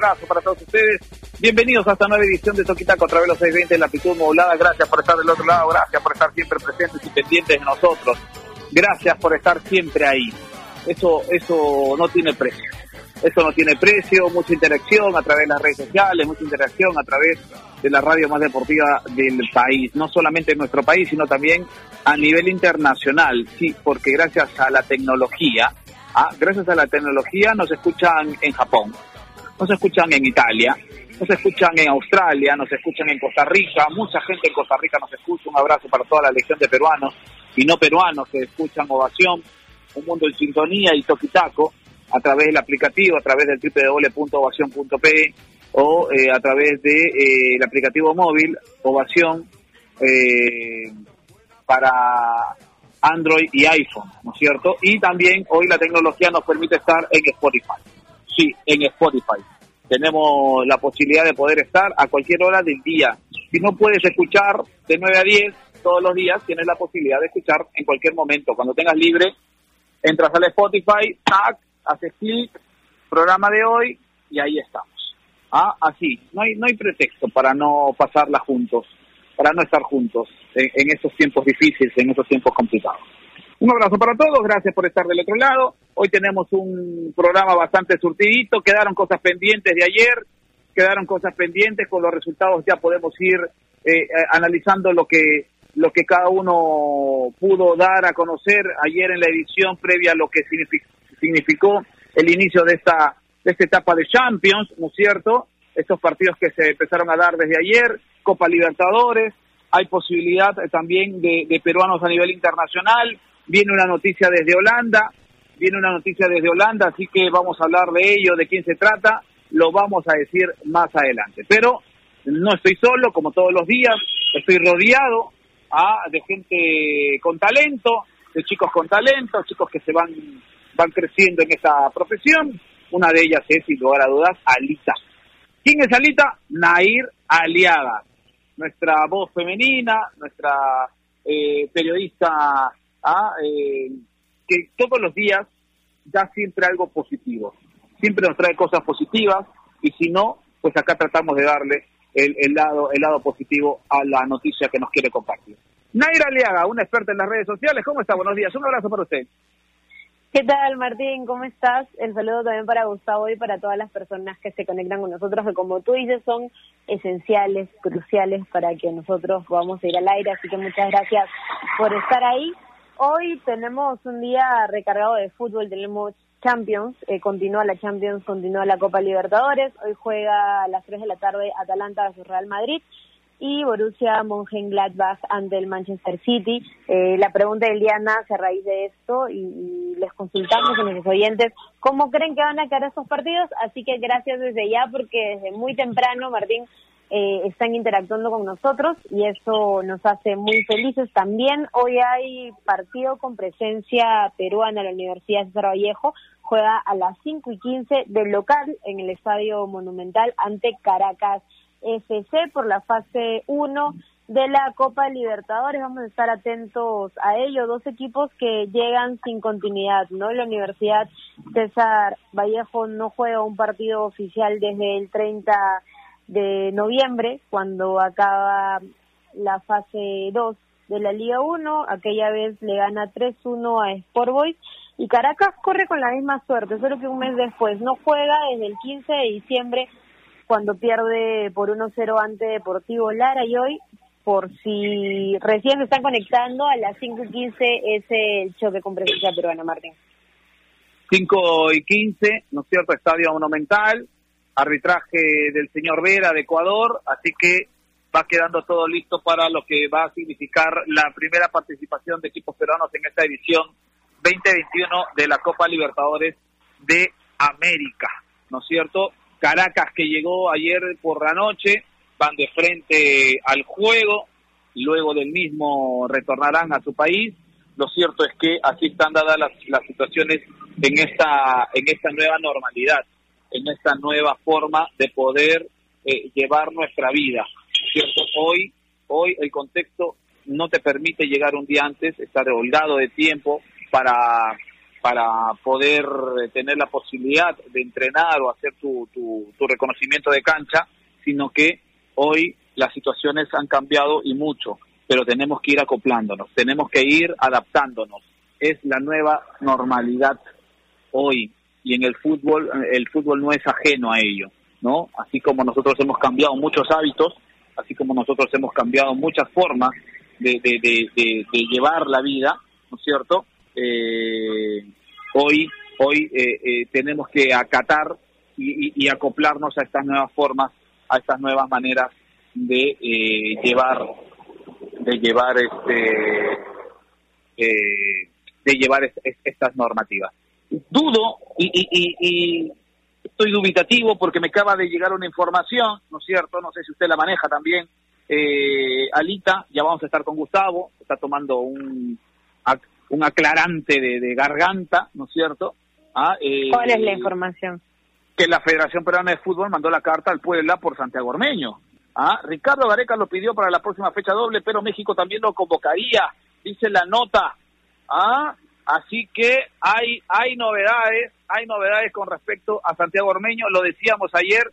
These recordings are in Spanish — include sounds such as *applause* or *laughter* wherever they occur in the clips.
abrazo para todos ustedes. Bienvenidos a esta nueva edición de Toquitaco a través de los 620 de la actitud modulada. Gracias por estar del otro lado, gracias por estar siempre presentes y pendientes de nosotros. Gracias por estar siempre ahí. Eso, eso no tiene precio. Eso no tiene precio, mucha interacción a través de las redes sociales, mucha interacción a través de la radio más deportiva del país, no solamente en nuestro país, sino también a nivel internacional, sí, porque gracias a la tecnología, ah, gracias a la tecnología nos escuchan en Japón, nos escuchan en Italia, nos escuchan en Australia, nos escuchan en Costa Rica, mucha gente en Costa Rica nos escucha, un abrazo para toda la legión de peruanos y no peruanos que escuchan Ovación, Un Mundo en Sintonía y Toquitaco a través del aplicativo, a través del www.ovación.pe o eh, a través de eh, aplicativo móvil Ovación eh, para Android y iPhone, ¿no es cierto? Y también hoy la tecnología nos permite estar en Spotify. Sí, en Spotify. Tenemos la posibilidad de poder estar a cualquier hora del día. Si no puedes escuchar de 9 a 10 todos los días, tienes la posibilidad de escuchar en cualquier momento. Cuando tengas libre, entras al Spotify, haces clic, programa de hoy y ahí estamos. Ah, así, no hay, no hay pretexto para no pasarla juntos, para no estar juntos en, en estos tiempos difíciles, en estos tiempos complicados. Un abrazo para todos, gracias por estar del otro lado. Hoy tenemos un programa bastante surtidito, quedaron cosas pendientes de ayer, quedaron cosas pendientes, con los resultados ya podemos ir eh, eh, analizando lo que lo que cada uno pudo dar a conocer ayer en la edición previa a lo que significó el inicio de esta de esta etapa de Champions, ¿no es cierto? Estos partidos que se empezaron a dar desde ayer, Copa Libertadores, hay posibilidad también de, de peruanos a nivel internacional, viene una noticia desde Holanda, viene una noticia desde Holanda, así que vamos a hablar de ello, de quién se trata, lo vamos a decir más adelante. Pero no estoy solo, como todos los días, estoy rodeado ah, de gente con talento, de chicos con talento, chicos que se van, van creciendo en esta profesión, una de ellas es, sin lugar a dudas, Alita. ¿Quién es Alita? Nair Aliaga, nuestra voz femenina, nuestra eh, periodista ¿ah? eh, que todos los días da siempre algo positivo. Siempre nos trae cosas positivas y si no, pues acá tratamos de darle el, lado, el lado positivo a la noticia que nos quiere compartir. Nair Aliaga, una experta en las redes sociales. ¿Cómo está? Buenos días. Un abrazo para usted. ¿Qué tal, Martín? ¿Cómo estás? El saludo también para Gustavo y para todas las personas que se conectan con nosotros, que como tú dices, son esenciales, cruciales para que nosotros podamos ir al aire. Así que muchas gracias por estar ahí. Hoy tenemos un día recargado de fútbol, tenemos Champions, eh, continúa la Champions, continúa la Copa Libertadores. Hoy juega a las 3 de la tarde Atalanta versus Real Madrid y Borussia Mönchengladbach ante el Manchester City. Eh, la pregunta del día nace a raíz de esto y, les consultamos a nuestros oyentes cómo creen que van a quedar estos partidos. Así que gracias desde ya porque desde muy temprano, Martín, eh, están interactuando con nosotros y eso nos hace muy felices. También hoy hay partido con presencia peruana la Universidad César Vallejo. Juega a las 5 y 15 del local en el Estadio Monumental ante Caracas FC por la fase 1 de la Copa Libertadores. Vamos a estar atentos a ello. Dos equipos que llegan sin continuidad, ¿no? La Universidad César Vallejo no juega un partido oficial desde el 30 de noviembre, cuando acaba la fase 2 de la Liga 1. Aquella vez le gana 3-1 a Sport Boys. Y Caracas corre con la misma suerte, solo que un mes después no juega desde el 15 de diciembre cuando pierde por 1-0 ante Deportivo Lara y hoy, por si recién se están conectando, a las 5 y 15 es el choque con presencia peruana, Martín. 5 y 15, ¿no es cierto? Estadio Monumental, arbitraje del señor Vera de Ecuador, así que va quedando todo listo para lo que va a significar la primera participación de equipos peruanos en esta edición 2021 de la Copa Libertadores de América, ¿no es cierto? Caracas que llegó ayer por la noche, van de frente al juego, luego del mismo retornarán a su país. Lo cierto es que así están dadas las, las situaciones en esta, en esta nueva normalidad, en esta nueva forma de poder eh, llevar nuestra vida. ¿cierto? Hoy, hoy el contexto no te permite llegar un día antes, estar holgado de tiempo para, para poder tener la posibilidad de entrenar o hacer tu, tu reconocimiento de cancha, sino que hoy las situaciones han cambiado y mucho, pero tenemos que ir acoplándonos, tenemos que ir adaptándonos. Es la nueva normalidad hoy y en el fútbol el fútbol no es ajeno a ello, ¿no? Así como nosotros hemos cambiado muchos hábitos, así como nosotros hemos cambiado muchas formas de, de, llevar la vida, ¿no es cierto? Eh, hoy hoy eh, eh, tenemos que acatar y, acoplarnos a estas nuevas formas, a estas nuevas maneras de llevar de llevar este de llevar estas normativas. Dudo y, estoy dubitativo porque me acaba de llegar una información, ¿no es cierto? No sé si usted la maneja también. Eh, Alita, ya vamos a estar con Gustavo, está tomando un, un aclarante de, garganta, ¿no es cierto? Ah, eh, ¿Cuál es la información? Que la Federación Peruana de Fútbol mandó la carta al Puebla por Santiago Ormeño. ¿Ah? Ricardo Gareca lo pidió para la próxima fecha doble, pero México también lo convocaría, dice la nota. ¿Ah? Así que hay, hay novedades, hay novedades con respecto a Santiago Ormeño, lo decíamos ayer,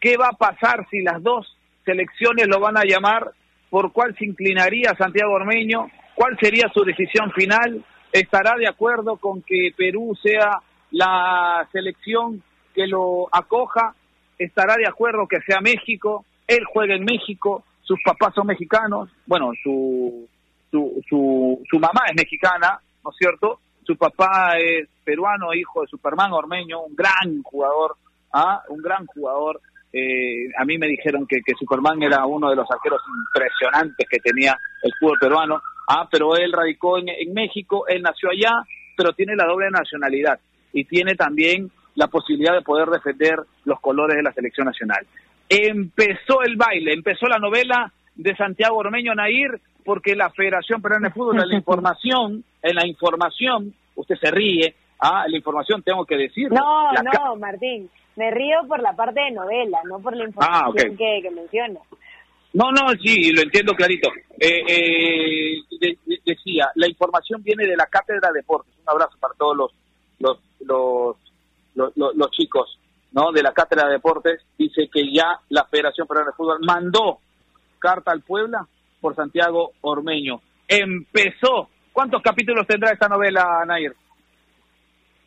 ¿qué va a pasar si las dos selecciones lo van a llamar? ¿Por cuál se inclinaría Santiago Ormeño? ¿Cuál sería su decisión final? ¿Estará de acuerdo con que Perú sea la selección que lo acoja? ¿Estará de acuerdo que sea México? Él juega en México, sus papás son mexicanos, bueno, su, su, su, su mamá es mexicana, ¿no es cierto? Su papá es peruano, hijo de Superman Ormeño, un gran jugador, ¿ah? un gran jugador. Eh, a mí me dijeron que, que, Superman era uno de los arqueros impresionantes que tenía el fútbol peruano, ah, pero él radicó en, en México, él nació allá, pero tiene la doble nacionalidad y tiene también la posibilidad de poder defender los colores de la selección nacional. Empezó el baile, empezó la novela de Santiago Ormeño Nair porque la Federación Peruana de Fútbol, la *laughs* información, en la información, usted se ríe, ah, la información tengo que decir. No, no, Martín, me río por la parte de novela, no por la ah, información que, menciona. No, no, sí, lo entiendo clarito. Eh, eh, decía, la información viene de la Cátedra de Deportes. Un abrazo para todos los los, los, los, los chicos ¿no? de la Cátedra de Deportes. Dice que ya la Federación Peruana de Fútbol mandó carta al Puebla por Santiago Ormeño. Empezó. ¿Cuántos capítulos tendrá esta novela, Nair?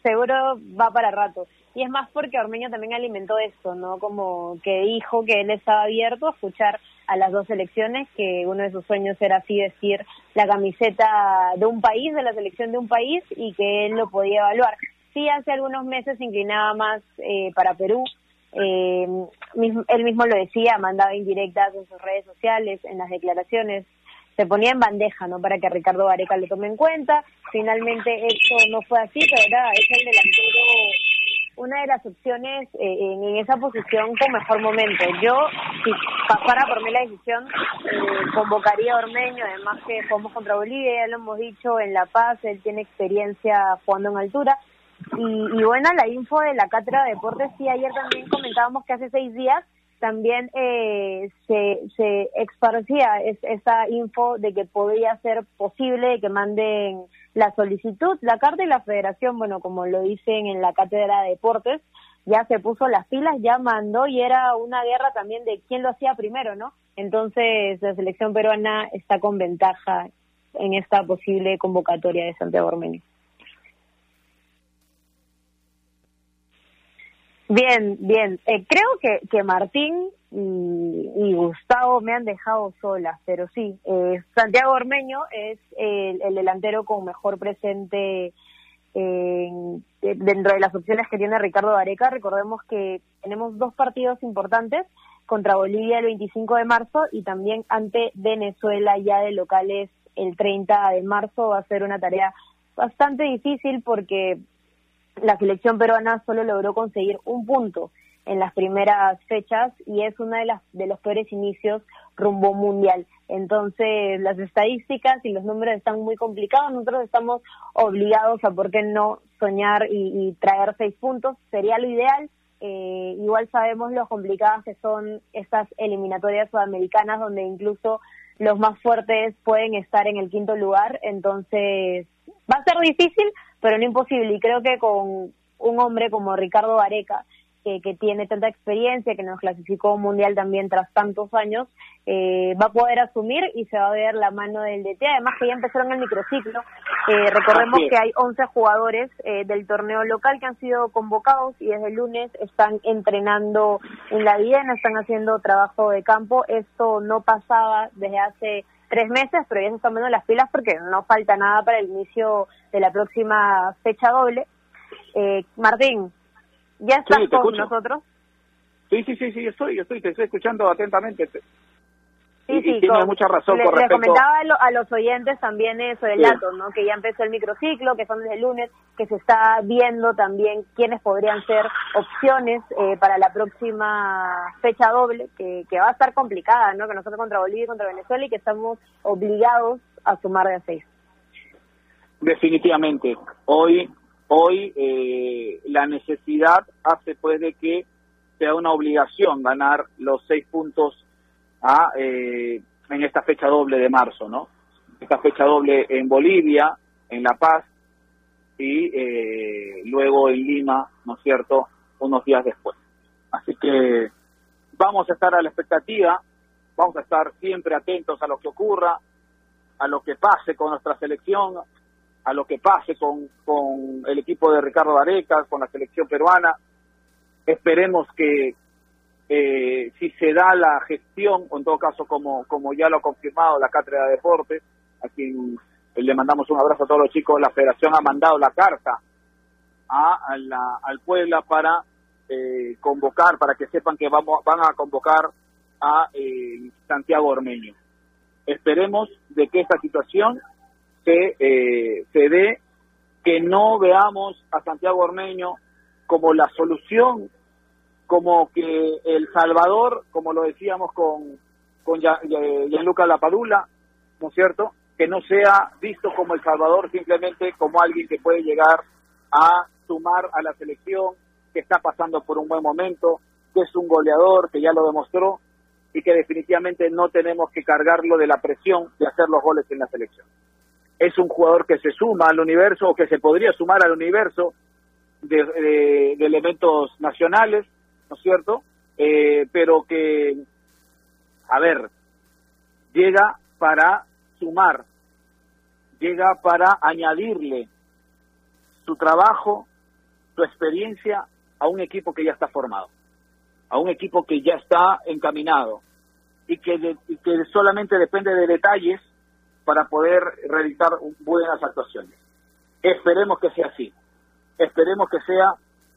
Seguro va para rato. Y es más porque Ormeño también alimentó esto, ¿no? Como que dijo que él estaba abierto a escuchar a las dos selecciones, que uno de sus sueños era así decir la camiseta de un país, de la selección de un país, y que él lo podía evaluar. Sí, hace algunos meses se inclinaba más eh, para Perú, eh, él mismo lo decía, mandaba indirectas en sus redes sociales, en las declaraciones, se ponía en bandeja, ¿no? Para que Ricardo Vareca lo tome en cuenta. Finalmente esto no fue así, pero era es el delantero una de las opciones eh, en, esa posición con mejor momento. Yo, si pasara por mí la decisión, eh, convocaría a Ormeño, además que jugamos contra Bolivia, ya lo hemos dicho, en La Paz, él tiene experiencia jugando en altura. Y, y bueno, la info de la Cátedra de Deportes, sí, ayer también comentábamos que hace seis días también eh, se, se esparcía esa info de que podría ser posible que manden la solicitud, la carta y la federación, bueno, como lo dicen en la Cátedra de Deportes, ya se puso las pilas, ya mandó y era una guerra también de quién lo hacía primero, ¿no? Entonces la selección peruana está con ventaja en esta posible convocatoria de Santiago Ormeño. Bien, bien. Eh, creo que, que Martín y, Gustavo me han dejado solas, pero sí, eh, Santiago Ormeño es el, delantero con mejor presente dentro de las opciones que tiene Ricardo Areca. Recordemos que tenemos dos partidos importantes contra Bolivia el 25 de marzo y también ante Venezuela ya de locales el 30 de marzo. Va a ser una tarea bastante difícil porque la selección peruana solo logró conseguir un punto en las primeras fechas y es una de las de los peores inicios rumbo mundial. Entonces, las estadísticas y los números están muy complicados. Nosotros estamos obligados a, ¿por qué no?, soñar y, traer seis puntos. Sería lo ideal. Eh, igual sabemos lo complicadas que son estas eliminatorias sudamericanas, donde incluso los más fuertes pueden estar en el quinto lugar, entonces va a ser difícil, pero no imposible. Y creo que con un hombre como Ricardo Areca, que, tiene tanta experiencia, que nos clasificó mundial también tras tantos años, eh, va a poder asumir y se va a ver la mano del DT. Además que ya empezaron el microciclo. Eh, recordemos que hay 11 jugadores eh, del torneo local que han sido convocados y desde el lunes están entrenando en la Viena, están haciendo trabajo de campo. Esto no pasaba desde hace tres meses, pero ya se están viendo las pilas porque no falta nada para el inicio de la próxima fecha doble. Eh, Martín, ¿Ya estás con nosotros? Sí, sí, sí, sí, estoy, estoy, te estoy escuchando atentamente. Sí, sí, tienes mucha razón le, con respecto... comentaba a, los oyentes también eso del dato, ¿no? Que ya empezó el microciclo, que son desde el lunes, que se está viendo también quiénes podrían ser opciones eh, para la próxima fecha doble, que, que va a estar complicada, ¿no? Que nosotros contra Bolivia y contra Venezuela y que estamos obligados a sumar de a seis. Definitivamente. Hoy Hoy eh, la necesidad hace pues de que sea una obligación ganar los seis puntos a, eh, en esta fecha doble de marzo, ¿no? Esta fecha doble en Bolivia, en La Paz y eh, luego en Lima, ¿no es cierto?, unos días después. Así que vamos a estar a la expectativa, vamos a estar siempre atentos a lo que ocurra, a lo que pase con nuestra selección, a lo que pase con, con el equipo de Ricardo Areca, con la selección peruana. Esperemos que eh, si se da la gestión, o en todo caso como, como ya lo ha confirmado la Cátedra de Deportes, a quien le mandamos un abrazo a todos los chicos, la federación ha mandado la carta a, al Puebla para eh, convocar, para que sepan que vamos, van a convocar a eh, Santiago Ormeño. Esperemos de que esta situación se, eh, se dé que no veamos a Santiago Ormeño como la solución, como que El Salvador, como lo decíamos con, con Gianluca Lapadula, ¿no es cierto? Que no sea visto como El Salvador simplemente como alguien que puede llegar a sumar a la selección, que está pasando por un buen momento, que es un goleador, que ya lo demostró, y que definitivamente no tenemos que cargarlo de la presión de hacer los goles en la selección es un jugador que se suma al universo o que se podría sumar al universo de, elementos nacionales, ¿no es cierto? Eh, pero que, a ver, llega para sumar, llega para añadirle su trabajo, su experiencia a un equipo que ya está formado, a un equipo que ya está encaminado y que, y que solamente depende de detalles para poder realizar buenas actuaciones. Esperemos que sea así. Esperemos que sea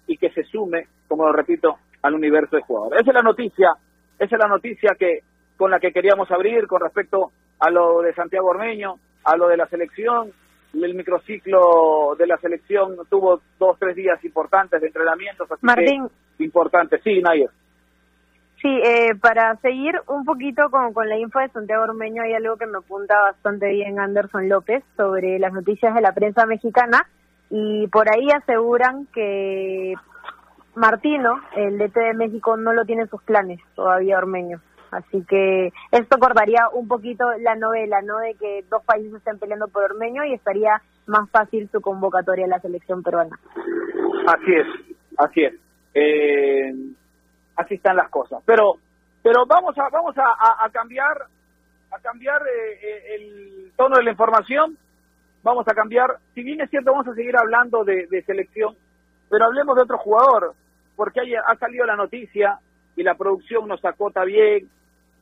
y que se sume, como lo repito, al universo de jugadores. Esa es la noticia, esa es la noticia que con la que queríamos abrir con respecto a lo de Santiago Ormeño, a lo de la selección. El microciclo de la selección tuvo dos, tres días importantes de entrenamientos. Así Martín. importante, sí, Nayer. Sí, eh, para seguir un poquito con, con la info de Santiago Ormeño, hay algo que me apunta bastante bien Anderson López sobre las noticias de la prensa mexicana y por ahí aseguran que Martino, el DT de México, no lo tiene en sus planes todavía Ormeño. Así que esto cortaría un poquito la novela, ¿no? De que dos países estén peleando por Ormeño y estaría más fácil su convocatoria a la selección peruana. Así es, así es. Eh, así están las cosas. Pero, pero vamos a, vamos a, cambiar, a cambiar eh, eh, el tono de la información. Vamos a cambiar, si bien es cierto, vamos a seguir hablando de, selección, pero hablemos de otro jugador, porque ha salido la noticia y la producción nos acota bien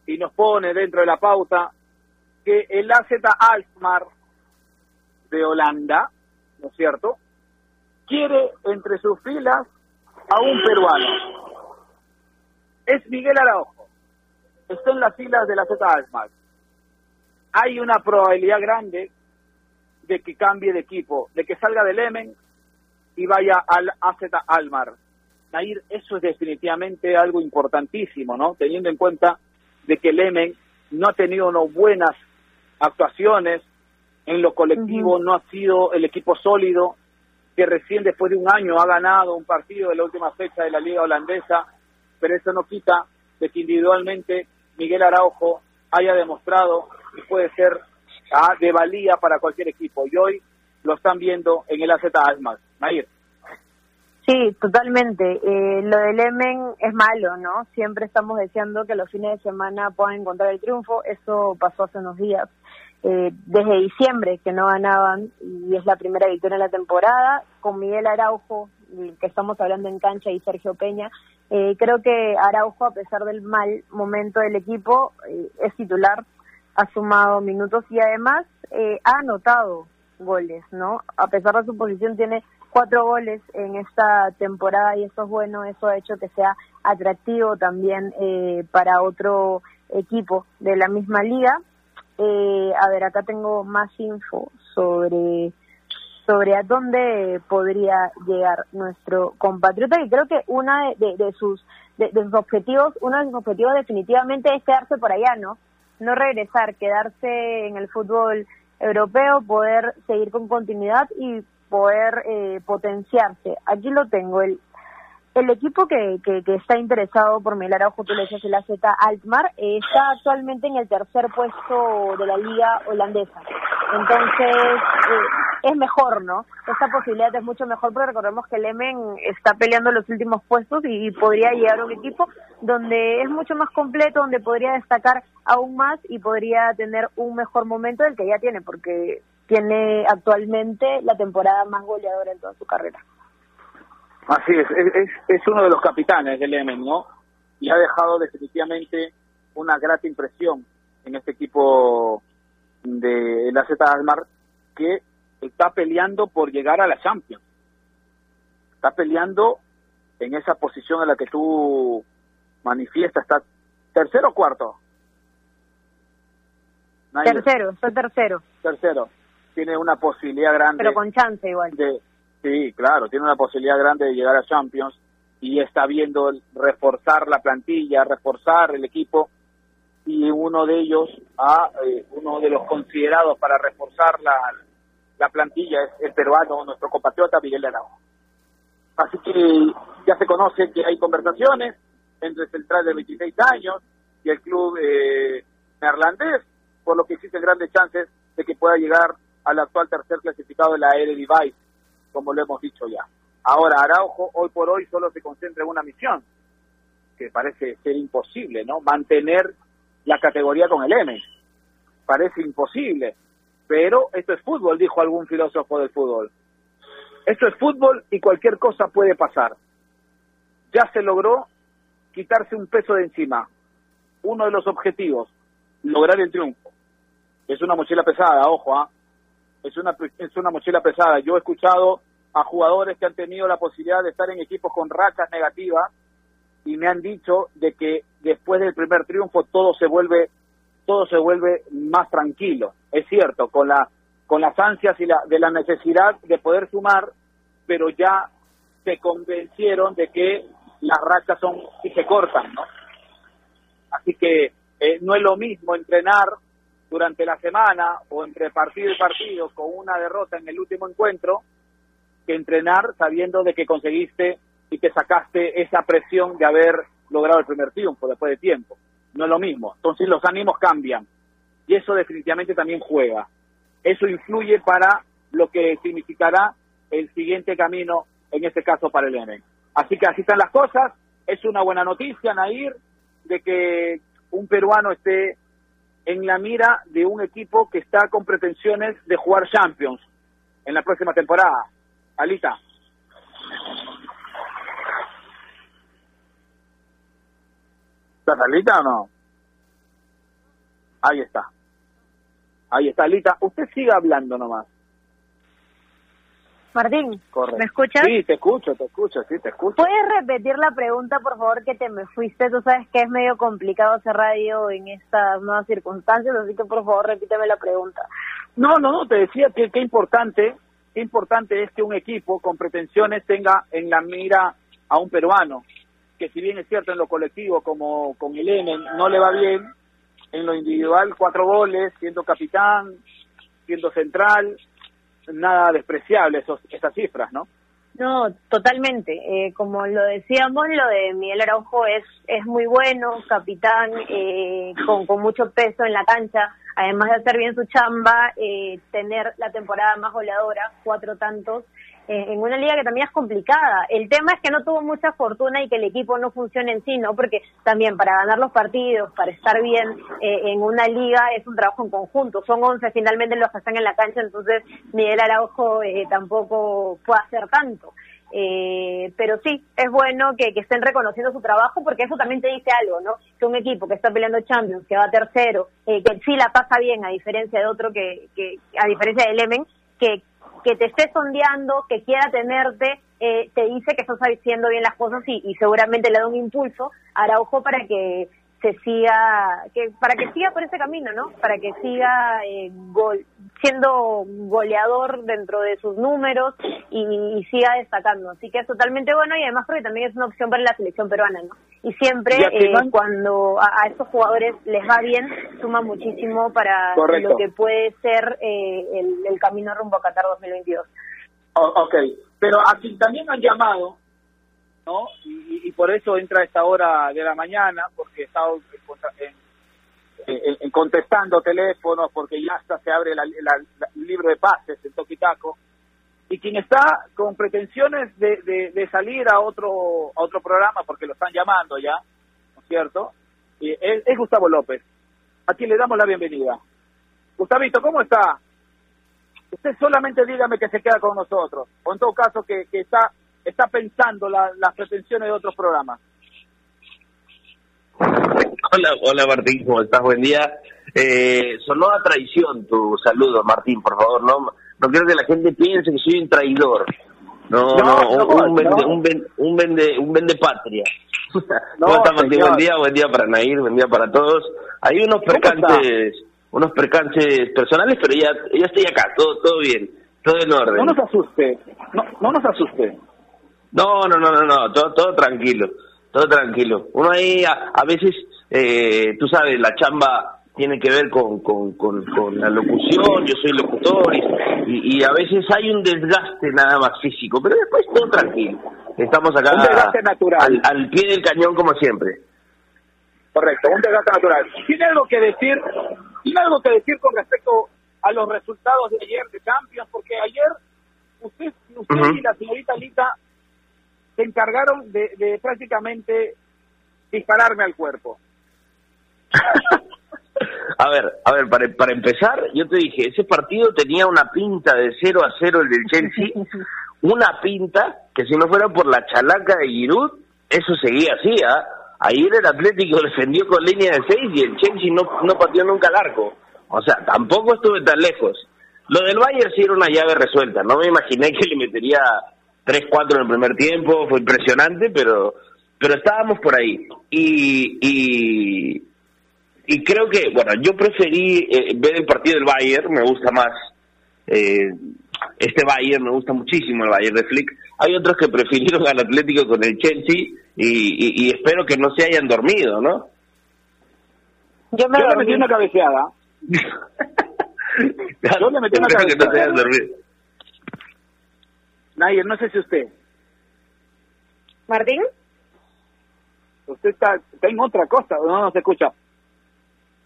y nos pone dentro de la pauta que el AZ Alkmaar de Holanda, ¿no es cierto?, quiere entre sus filas a un peruano es Miguel Araujo. Está en las filas de la Z Almar. Hay una probabilidad grande de que cambie de equipo, de que salga del Emen y vaya al AZ Almar. Nair, eso es definitivamente algo importantísimo, ¿no? Teniendo en cuenta de que el Emen no ha tenido unas buenas actuaciones en lo colectivo, no ha sido el equipo sólido, que recién después de un año ha ganado un partido de la última fecha de la liga holandesa pero eso no quita de que individualmente Miguel Araujo haya demostrado y puede ser ah, de valía para cualquier equipo. Y hoy lo están viendo en el AZ Almas. Nair. Sí, totalmente. Eh, lo del Emen es malo, ¿no? Siempre estamos deseando que los fines de semana puedan encontrar el triunfo. Eso pasó hace unos días. Eh, desde diciembre que no ganaban y es la primera victoria en la temporada, con Miguel Araujo, que estamos hablando en cancha, y Sergio Peña. Eh, creo que Araujo, a pesar del mal momento del equipo, es titular, ha sumado minutos y además ha anotado goles, ¿no? A pesar de su posición tiene cuatro goles en esta temporada y eso es bueno, eso ha hecho que sea atractivo también eh, para otro equipo de la misma liga. Eh, a ver, acá tengo más info sobre sobre a dónde podría llegar nuestro compatriota y creo que una de, de, sus de, sus objetivos, uno de sus objetivos definitivamente es quedarse por allá, ¿no? No regresar, quedarse en el fútbol europeo, poder seguir con continuidad y poder eh, potenciarse. Aquí lo tengo, el, el equipo que, que, está interesado por Miguel Araujo, tú le el AZ Altmar, está actualmente en el tercer puesto de la liga holandesa. Entonces, eh, es mejor, ¿no? Esta posibilidad es mucho mejor porque recordemos que el Emen está peleando los últimos puestos y, podría llegar a un equipo donde es mucho más completo, donde podría destacar aún más y podría tener un mejor momento del que ya tiene, porque tiene actualmente la temporada más goleadora en toda su carrera. Así es, es, es uno de los capitanes del Emen, ¿no? Y ha dejado definitivamente una grata impresión en este equipo de la Z Almar que está peleando por llegar a la Champions. Está peleando en esa posición en la que tú manifiestas, está tercero o cuarto. Tercero, está tercero. Tercero tiene una posibilidad grande. Pero con chance igual. De, sí, claro, tiene una posibilidad grande de llegar a Champions y está viendo reforzar la plantilla, reforzar el equipo y uno de ellos, a eh, uno de los considerados para reforzar la, la plantilla es el peruano, nuestro compatriota Miguel Araujo. Así que ya se conoce que hay conversaciones entre central de 26 años y el club eh, neerlandés, por lo que existen grandes chances de que pueda llegar al actual tercer clasificado de la Eredivisie, como lo hemos dicho ya. Ahora, Araujo hoy por hoy solo se concentra en una misión, que parece ser imposible, ¿no? Mantener la categoría con el M. Parece imposible, pero esto es fútbol, dijo algún filósofo del fútbol. Esto es fútbol y cualquier cosa puede pasar. Ya se logró quitarse un peso de encima. Uno de los objetivos, lograr el triunfo. Es una mochila pesada, ojo, ¿ah? Es una, es una mochila pesada. Yo he escuchado a jugadores que han tenido la posibilidad de estar en equipos con rachas negativas y me han dicho de que después del primer triunfo todo se vuelve todo se vuelve más tranquilo. Es cierto, con la con las ansias y la de la necesidad de poder sumar, pero ya se convencieron de que las rachas son y se cortan, ¿no? Así que eh, no es lo mismo entrenar durante la semana o entre partido y partido con una derrota en el último encuentro que entrenar sabiendo de que conseguiste y que sacaste esa presión de haber logrado el primer triunfo después de tiempo. No es lo mismo. Entonces los ánimos cambian y eso definitivamente también juega. Eso influye para lo que significará el siguiente camino, en este caso para el M. Así que así están las cosas. Es una buena noticia, Nair, de que un peruano esté en la mira de un equipo que está con pretensiones de jugar Champions en la próxima temporada. Alita. ¿Estás Alita o no? Ahí está. Ahí está, Alita. Usted siga hablando nomás. Martín, ¿me escuchas? Sí, te escucho, te escucho, sí, te escucho. ¿Puedes repetir la pregunta, por favor, que te me fuiste? Tú sabes que es medio complicado hacer radio en estas nuevas circunstancias, así que por favor repíteme la pregunta. No, no, no, te decía que qué importante, qué importante es que un equipo con pretensiones tenga en la mira a un peruano, que si bien es cierto en lo colectivo, como con el N, no le va bien, en lo individual cuatro goles, siendo capitán, siendo central, nada despreciable esos, esas cifras, ¿no? No, totalmente. Eh, como lo decíamos, lo de Miguel Araujo es, es muy bueno, capitán, eh, con, con mucho peso en la cancha. Además de hacer bien su chamba, eh, tener la temporada más goleadora, cuatro tantos, eh, en una liga que también es complicada. El tema es que no tuvo mucha fortuna y que el equipo no funcione en sí, ¿no? Porque también para ganar los partidos, para estar bien eh, en una liga es un trabajo en conjunto. Son 11 finalmente los que están en la cancha, entonces Miguel Araujo eh, tampoco puede hacer tanto. Eh, pero sí, es bueno que, que, estén reconociendo su trabajo porque eso también te dice algo, ¿no? Que un equipo que está peleando Champions, que va tercero, eh, que sí la pasa bien a diferencia de otro que, que a diferencia de Lemen, que, que te esté sondeando, que quiera tenerte, eh, te dice que estás haciendo bien las cosas y, y seguramente le da un impulso a Araujo para que se siga, que para que siga por ese camino, ¿no? Para que siga eh, gol, siendo goleador dentro de sus números y, y, siga destacando. Así que es totalmente bueno y además porque también es una opción para la selección peruana, ¿no? Y siempre eh, cuando a, a, estos jugadores les va bien, suma muchísimo para Correcto. lo que puede ser eh, el, el, camino rumbo a Qatar 2022. Oh, ok, pero a quien también han llamado ¿no? Y, y, por eso entra a esta hora de la mañana, porque está en, en, contestando teléfonos, porque ya hasta se abre la, el libro de pases en Toquitaco, y quien está con pretensiones de, de, salir a otro a otro programa, porque lo están llamando ya, ¿no es cierto? Y es, es Gustavo López, a quien le damos la bienvenida. Gustavito, ¿cómo está? Usted solamente dígame que se queda con nosotros, o en todo caso que, que está está pensando la, las pretensiones de otros programas. Hola, hola Martín, ¿cómo estás? Buen día. Eh, sonó a traición tu saludo, Martín, por favor, no no quiero que la gente piense que soy un traidor. No, no, no un, vende, un, vende, un, vende, un vende patria. *laughs* No, ¿Cómo estás, Martín? Buen día, buen día para Nair, buen día para todos. Hay unos percances, unos percances personales, pero ya, ya estoy acá, todo, todo bien, todo en orden. No nos asuste, no, no nos asuste. No, no, no, no, no, todo, todo tranquilo, todo tranquilo. Uno ahí a, a veces, eh, tú sabes, la chamba tiene que ver con, con, con, con la locución, yo soy locutor y, y, a veces hay un desgaste nada más físico, pero después todo tranquilo. Estamos acá un desgaste natural. Al, al pie del cañón como siempre. Correcto, un desgaste natural. ¿Tiene algo que decir, tiene algo que decir con respecto a los resultados de ayer de Champions? Porque ayer usted, usted uh -huh. y la señorita Lita se encargaron de, de prácticamente dispararme al cuerpo. *laughs* a ver, a ver, para, para empezar, yo te dije, ese partido tenía una pinta de 0 a 0 el del Chelsea, *laughs* una pinta que si no fuera por la chalaca de Giroud, eso seguía así, ¿ah? ¿eh? Ayer el Atlético defendió con línea de 6 y el Chelsea no, no pateó nunca el arco. O sea, tampoco estuve tan lejos. Lo del Bayern sí era una llave resuelta, no me imaginé que le metería 3-4 en el primer tiempo, fue impresionante, pero pero estábamos por ahí. Y, y, y creo que, bueno, yo preferí eh, ver el partido del Bayern, me gusta más eh, este Bayern, me gusta muchísimo el Bayern de Flick. Hay otros que *laughs* prefirieron al Atlético con el Chelsea y, y, y espero que no se hayan dormido, ¿no? Yo me, yo le metí una cabeceada. *laughs* yo le metí una cabeceada. que no se hayan dormido. Nayer, no sé si usted. ¿Martín? Usted está, está en otra cosa, no, no se escucha.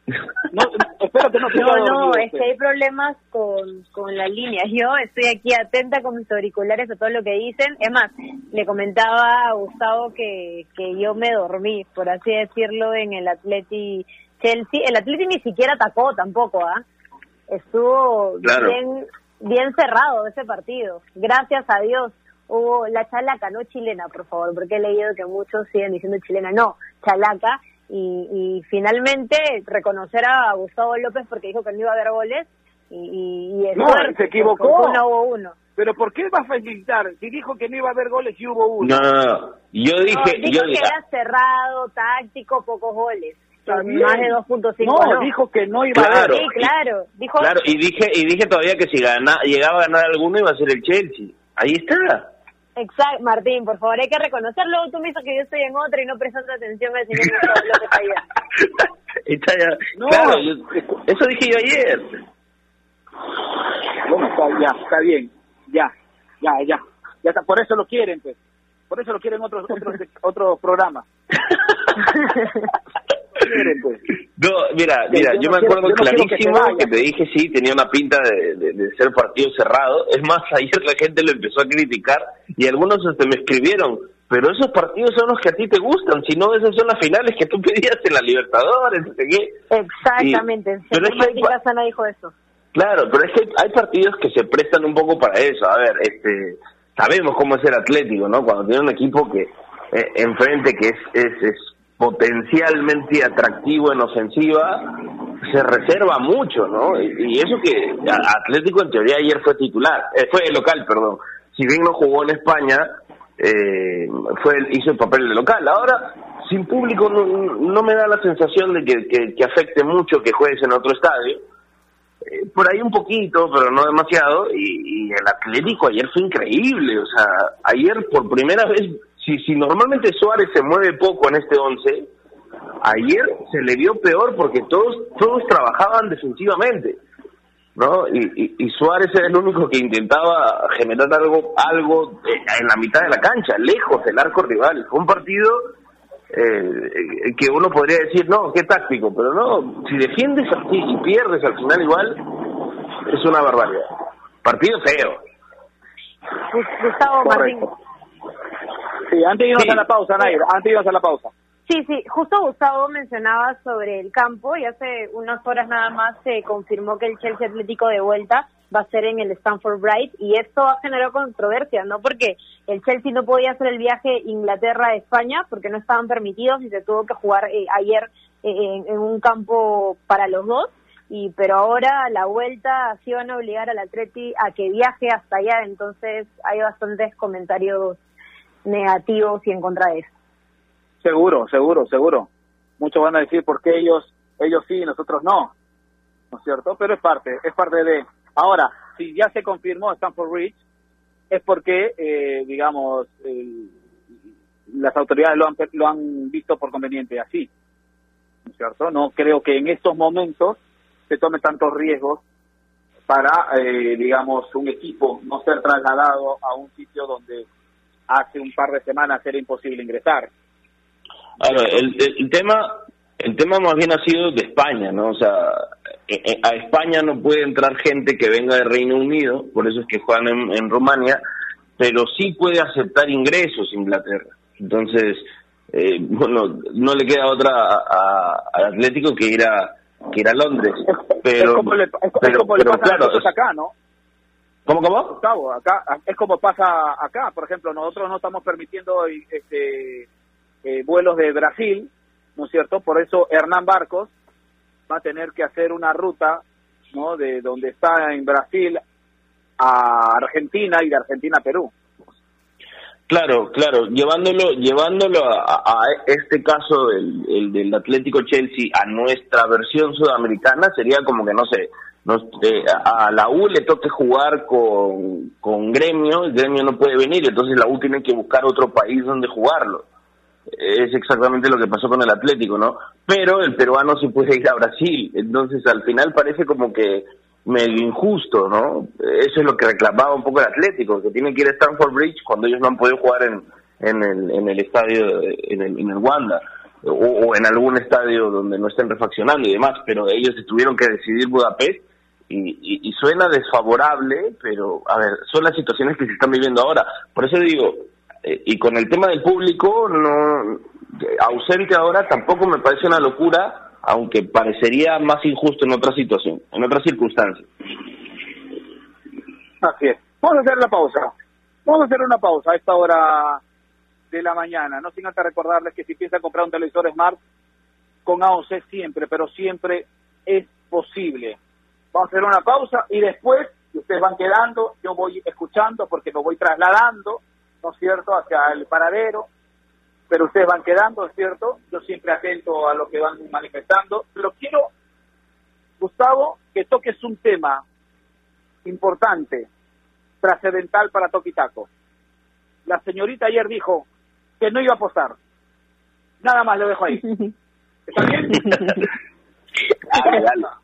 No, espero que no *laughs* se No, no, es que hay problemas con, con la línea. Yo estoy aquí atenta con mis auriculares a todo lo que dicen. Es más, le comentaba a Gustavo que, que yo me dormí, por así decirlo, en el Atleti Chelsea. El Atleti ni siquiera atacó tampoco, ¿ah? ¿eh? Estuvo claro. bien bien cerrado ese partido. Gracias a Dios hubo la chalaca, no chilena, por favor, porque he leído que muchos siguen diciendo chilena, no, chalaca. Y, y finalmente reconocer a Gustavo López porque dijo que no iba a haber goles y, y no, suerte, se equivocó. No hubo uno. Pero ¿por qué va a felicitar? Si dijo que no iba a haber goles y hubo uno. No, no, no. Yo dije... No, dijo yo que dije, era cerrado, táctico, pocos goles. También. Más de 2.5 no, no, dijo que no iba Claro. a haber. Sí, claro. Dijo, Claro, y dije y dije todavía que si gana, llegaba a ganar alguno iba a ser el Chelsea. Ahí está. Exacto, Martín, por favor, hay que reconocerlo. Tú me dices que yo estoy en otra y no prestando atención al señor Gustavo López ayer. Está ya- No. Claro, yo- eso dije yo ayer. Bueno, está, ya, está bien. Ya, ya, ya. ya está. Por eso lo quieren, pues. Por eso lo quieren otros otros otros programas. *laughs* pues. No, mira, mira, yo, me acuerdo clarísimo que, te dije sí, tenía una pinta de, ser partido cerrado. Es más, *laughs* ayer la gente lo empezó a criticar y algunos hasta me escribieron, pero esos partidos son los que a ti te gustan, si no esas son las finales que tú *laughs* pedías en la Libertadores, no sé qué. Exactamente, pero es que dijo eso. Claro, pero es que hay, partidos que se prestan un poco para eso. A ver, este sabemos cómo es el Atlético, ¿no? Cuando tiene un equipo que eh, enfrente que es, es, es potencialmente atractivo en ofensiva, se reserva mucho, ¿no? Y, eso que Atlético en teoría ayer fue titular, eh, fue local, perdón. Si bien no jugó en España, eh, fue hizo el papel de local. Ahora, sin público no, me da la sensación de que, que, afecte mucho que juegues en otro estadio. Eh, por ahí un poquito, pero no demasiado. Y, y el Atlético ayer fue increíble. O sea, ayer por primera vez si, si normalmente Suárez se mueve poco en este 11, ayer se le vio peor porque todos todos trabajaban defensivamente. ¿no? Y, y, Suárez era el único que intentaba generar algo algo en la mitad de la cancha, lejos del arco rival. Fue un partido eh, que uno podría decir, no, qué táctico, pero no, si defiendes así y pierdes al final igual, es una barbaridad. Partido feo. Gustavo Martín, Sí, antes de a la pausa, Nair, antes de a la pausa. Sí, sí, justo Gustavo mencionaba sobre el campo y hace unas horas nada más se confirmó que el Chelsea Atlético de vuelta va a ser en el Stanford Bright y esto ha generado controversia, ¿no? Porque el Chelsea no podía hacer el viaje Inglaterra-España porque no estaban permitidos y se tuvo que jugar eh, ayer eh, en, un campo para los dos y pero ahora la vuelta así van a obligar al Atleti a que viaje hasta allá, entonces hay bastantes comentarios negativos y en contra de eso. Seguro, seguro, seguro. Muchos van a decir por qué ellos, ellos sí y nosotros no, ¿no es cierto? Pero es parte, es parte de... Ahora, si ya se confirmó Stanford Bridge, es porque, eh, digamos, las autoridades lo han, lo han visto por conveniente así, ¿no es cierto? No creo que en estos momentos se tome tantos riesgos para, eh, digamos, un equipo no ser trasladado a un sitio donde hace un par de semanas era imposible ingresar. el, el, tema el tema más bien ha sido de España, ¿no? O sea, e, e, a España no puede entrar gente que venga de Reino Unido, por eso es que juegan en, en Rumania, pero sí puede aceptar ingresos Inglaterra. Entonces, eh, bueno, no le queda otra al Atlético que ir a que ir a Londres. Pero, es como le, claro, acá, ¿no? ¿Cómo, cómo? Gustavo, acá es como pasa acá. Por ejemplo, nosotros no estamos permitiendo este, eh, vuelos de Brasil, ¿no es cierto? Por eso Hernán Barcos va a tener que hacer una ruta, ¿no? De donde está en Brasil a Argentina y de Argentina a Perú. Claro, claro, llevándolo, llevándolo a, este caso del, el, del Atlético Chelsea a nuestra versión sudamericana sería como que no sé, eh, a la U le toque jugar con, con gremio, el gremio no puede venir, entonces la U tiene que buscar otro país donde jugarlo. Es exactamente lo que pasó con el Atlético, ¿no? Pero el peruano se puede ir a Brasil, entonces al final parece como que medio injusto, ¿no? Eso es lo que reclamaba un poco el Atlético, que tiene que ir a Stanford Bridge cuando ellos no han podido jugar en, en, el, en el estadio, en el, en el Wanda. O, en algún estadio donde no estén refaccionando y demás, pero ellos tuvieron que decidir Budapest y, suena desfavorable, pero a ver, son las situaciones que se están viviendo ahora. Por eso digo, eh, y con el tema del público, no ausente ahora tampoco me parece una locura, aunque parecería más injusto en otra situación, en otras circunstancias. Así es. Vamos a hacer la pausa. Vamos a hacer una pausa a esta hora de la mañana. No sin antes recordarles que si piensan comprar un televisor Smart, con AOC siempre, pero siempre es posible. Vamos a hacer una pausa y después, si ustedes van quedando, yo voy escuchando porque lo voy trasladando, ¿no es cierto?, hacia el paradero, pero ustedes van quedando, ¿no es cierto? Yo siempre atento a lo que van manifestando, pero quiero, Gustavo, que toques un tema importante, trascendental para Toquitaco. La señorita ayer dijo que no iba a apostar. Nada más lo dejo ahí. *laughs* ¿Está bien? *laughs* *laughs*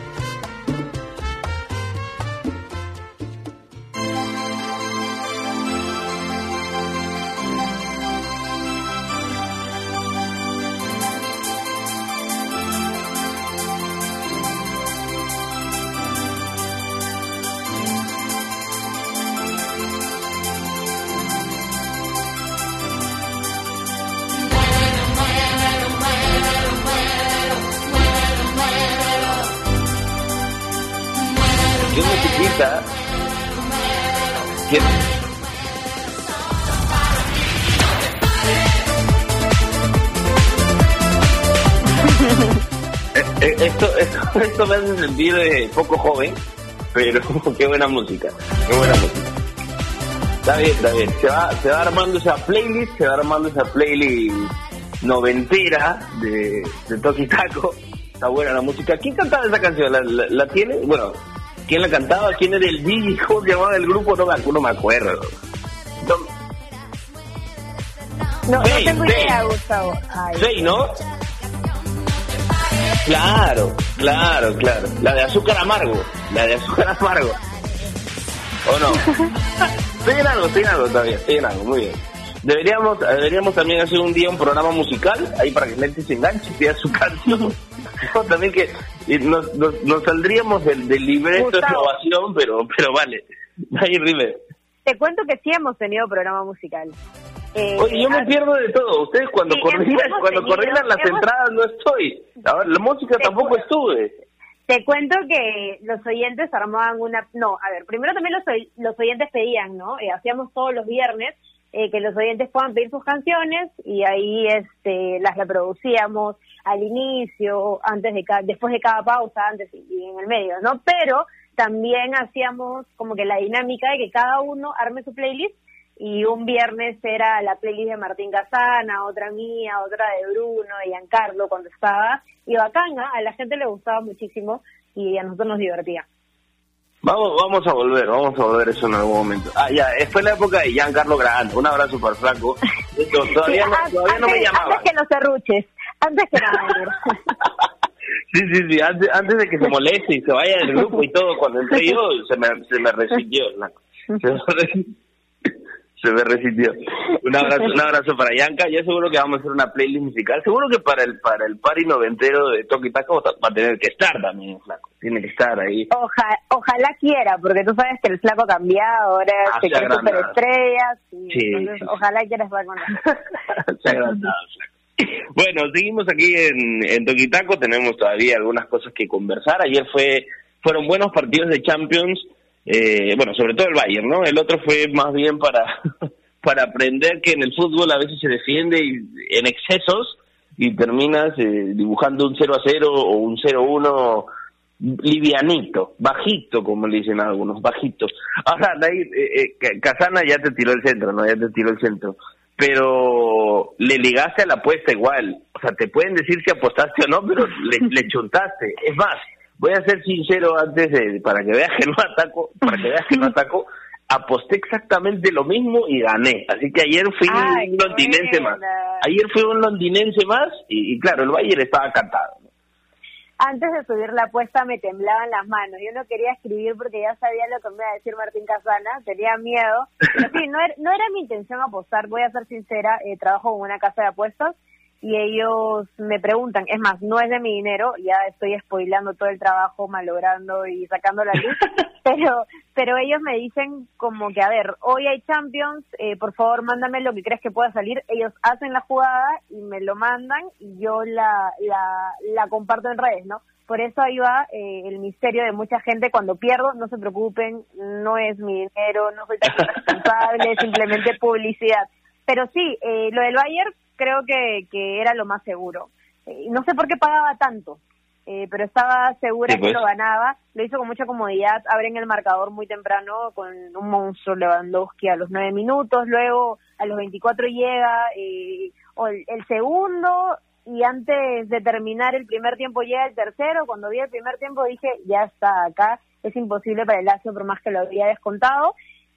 Eh, eh, esto, esto, *laughs* esto me hace sentir eh, poco joven, pero *laughs* qué buena música, qué buena música. Está bien, está bien. Se va, se va armando esa playlist, se va armando esa playlist noventera de, de Toki Taco. Está buena la música. ¿Quién cantaba esa canción? ¿La, la, la tiene? Bueno, ¿quién la cantaba? ¿Quién era el DJ? ¿Cómo se llamaba el grupo? No me, no me acuerdo. No, No, no tengo idea, Gustavo. Ay. ¿no? Claro, claro, claro. La de azúcar amargo. La de azúcar *laughs* amargo. ¿O no? *laughs* Estoy en algo, estoy en algo todavía, estoy en algo, muy bien. Deberíamos, deberíamos también hacer un día un programa musical, ahí para que la gente se enganche y pida su canción. *laughs* No, también que nos, nos, nos saldríamos del, del libreto de innovación, pero, pero vale. Ahí, River. Te cuento que sí hemos tenido programa musical. Eh, Oye, yo me ah, pierdo de todo. Ustedes cuando Sí, coordinan, cuando coordinan las hemos- entradas no estoy. Ahora, la música Te tampoco estuve. Te cuento que los oyentes armaban una... No, a ver, primero también los, los oyentes pedían, ¿no? Eh, hacíamos todos los viernes eh, que los oyentes puedan pedir sus canciones y ahí este, las reproducíamos al inicio, antes de ca- después de cada pausa, antes y, y en el medio, ¿no? Pero también hacíamos como que la dinámica de que cada uno arme su playlist y un viernes era la playlist de Martín Casana, otra mía, otra de Bruno, de Giancarlo cuando estaba, y bacana, a la gente le gustaba muchísimo y a nosotros nos divertía. Vamos, vamos a volver, vamos a volver eso en algún momento. Ah, ya, fue la época de Giancarlo Grande. Un abrazo para. Esto, *laughs* todavía no, todavía no me llamaba. Antes que los serruches, antes que nada. *laughs* *laughs* Sí, sí, sí, antes, antes de que se moleste y se vaya del grupo y todo, cuando entré yo, se me, se me flaco. Se me, se me resintió. Un abrazo, *laughs* un abrazo para Yanka. Yo seguro que vamos a hacer una playlist musical. Seguro que para el para el party noventero de Toki Taco va a tener que estar también, flaco. Tiene que estar ahí. Oja- ojalá quiera, porque tú sabes que el flaco ha cambiado, ahora Ah, se cree superestrellas, y Sí, entonces sí, ojalá quiera estar con él. *laughs* Bueno, seguimos aquí en, en Toquitaco, tenemos todavía algunas cosas que conversar. Ayer fue fueron buenos partidos de Champions, eh, bueno, sobre todo el Bayern, ¿no? El otro fue más bien para, *laughs* para aprender que en el fútbol a veces se defiende en excesos y terminas eh, dibujando un 0 a 0 o un 0 a 1 livianito, bajito, como le dicen algunos, bajito. Ahora, Nair, eh, eh, Casana ya te tiró el centro, ¿no? Ya te tiró el centro. pero le ligaste a la apuesta igual. O sea, te pueden decir si apostaste o no, pero le, le chuntaste. Es más, voy a ser sincero antes de, para que veas que no ataco, para que veas que no *laughs* ataco, aposté exactamente lo mismo y gané. Así que ayer fui un londinense más. Ayer fui un londinense más y, y claro, el Bayern estaba cantado antes de subir la apuesta me temblaban las manos. Yo no quería escribir porque ya sabía lo que me iba a decir Martín Casana, tenía miedo. Pero sí, no era, no era mi intención apostar, voy a ser sincera, eh, trabajo en una casa de apuestas y ellos me preguntan, es más, no es de mi dinero, ya estoy spoilando todo el trabajo, malogrando y sacando la luz, *laughs* pero pero ellos me dicen como que, a ver, hoy hay Champions, eh, por favor mándame lo que crees que pueda salir, ellos hacen la jugada y me lo mandan y yo la, la, la comparto en redes, ¿no? Por eso ahí va eh, el misterio de mucha gente. Cuando pierdo, no se preocupen, no es mi dinero, no soy tan *laughs* responsable, simplemente publicidad. Pero sí, eh, lo del Bayern creo que, que era lo más seguro. Eh, no sé por qué pagaba tanto, eh, pero estaba segura que pues. lo ganaba. Lo hizo con mucha comodidad. Abren el marcador muy temprano con un monstruo Lewandowski a los nueve minutos. Luego a los 24 llega eh, o el, el segundo y antes de terminar el primer tiempo llega el tercero. Cuando vi el primer tiempo dije, ya está acá. Es imposible para el Lazio por más que lo había descontado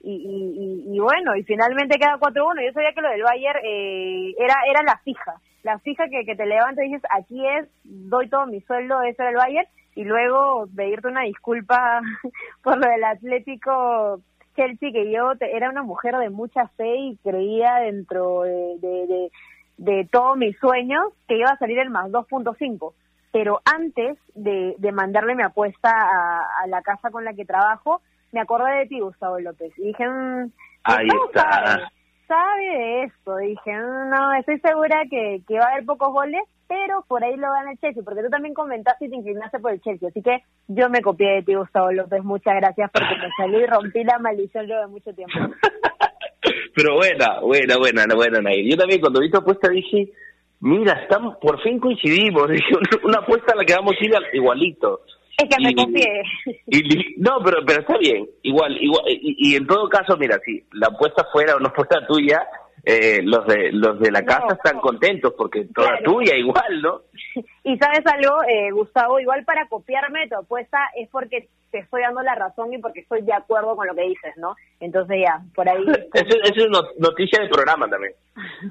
y, y, bueno, y finalmente queda 4-1. Yo sabía que lo del Bayern eh, era, era la fija, la fija que, que te levantas y dices, aquí es, doy todo mi sueldo, eso era el Bayern, y luego pedirte una disculpa *laughs* por lo del Atlético Chelsea, que yo era una mujer de mucha fe y creía dentro de, de, todos mis sueños que iba a salir el más 2.5 pero antes de, de mandarle mi apuesta a la casa con la que trabajo, me acordé de ti, Gustavo López. Y dije, mmm, Ahí está. Sabe, sabe de esto. Dije, no, estoy segura que, que va a haber pocos goles, pero por ahí lo gana el Chelsea, porque tú también comentaste y te inclinaste por el Chelsea. Así que yo me copié de ti, Gustavo López. Muchas gracias porque me salí y rompí la maldición luego de mucho tiempo. *laughs* Pero buena, buena, buena, buena, Nair. Yo también cuando vi tu apuesta dije, mira, estamos, por fin coincidimos. *laughs* Dije, una apuesta a la que vamos a ir igualito. Es que me. Y, no, pero pero está bien. Igual, igual y, y en todo caso, mira, si la apuesta fuera una apuesta tuya, eh, los de los de la No, casa están no. contentos porque toda Claro. tuya igual, ¿no? *laughs* Y sabes algo, eh, Gustavo, igual para copiarme tu apuesta es porque te estoy dando la razón y porque estoy de acuerdo con lo que dices, ¿no? Entonces ya, por ahí. *laughs* Eso, eso es not- noticia de programa también.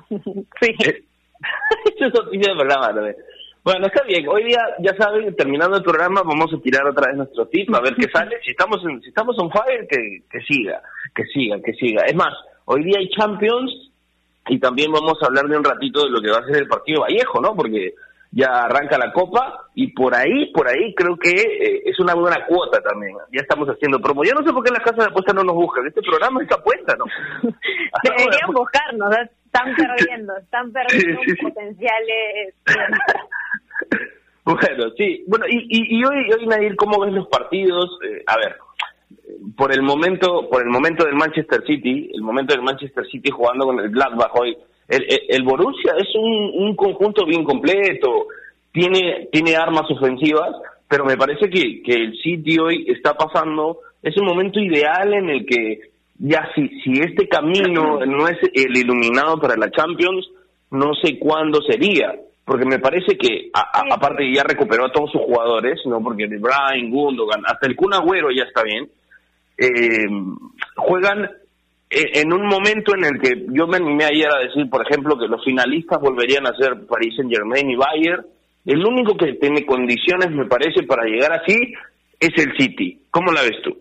*laughs* sí. Eso es noticia de programa también. Bueno, está bien. Hoy día, ya saben, terminando el programa, vamos a tirar otra vez nuestro tip a ver qué *laughs* sale. Si estamos en, si estamos on fire, que, que siga, que siga, que siga. Es más, hoy día hay Champions y también vamos a hablar de un ratito de lo que va a ser el partido Vallejo, ¿no? Porque ya arranca la Copa y por ahí, por ahí creo que eh, es una buena cuota también. Ya estamos haciendo promo. Yo no sé por qué las casas de apuestas no nos buscan. Este programa es apuesta, ¿no? *laughs* Deberían buscarnos, ¿eh? están *laughs* perdiendo, están perdiendo Sí, sí, sí. potenciales. *laughs* Bueno, sí. Bueno, y, y, y hoy, hoy Nadir, ¿cómo ves los partidos? Eh, a ver, por el momento, por el momento del Manchester City, el momento del Manchester City jugando con el Gladbach hoy, el, el, el Borussia es un, un conjunto bien completo, tiene, tiene armas ofensivas, pero me parece que, que el City hoy está pasando, es un momento ideal en el que ya si, si este camino *clears throat* no es el iluminado para la Champions, no sé cuándo sería, porque me parece que, a- a- aparte ya recuperó a todos sus jugadores, no porque De Bruyne, Gundogan, hasta el Kun Agüero ya está bien, eh, juegan en un momento en el que yo me animé ayer a decir, por ejemplo, que los finalistas volverían a ser Paris Saint Germain y Bayern. El único que tiene condiciones, me parece, para llegar así es el City. ¿Cómo la ves tú?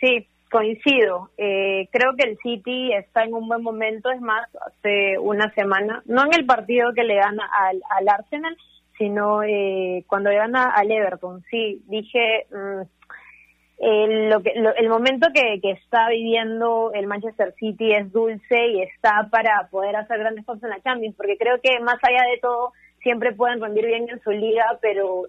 Sí, coincido. Eh, creo que el City está en un buen momento, es más, hace una semana, no en el partido que le gana al, al Arsenal, sino eh, cuando le gana al Everton. Sí, dije, mm, el, lo que, lo- el momento que, que está viviendo el Manchester City es dulce y está para poder hacer grandes cosas en la Champions, porque creo que más allá de todo siempre pueden rendir bien en su liga, pero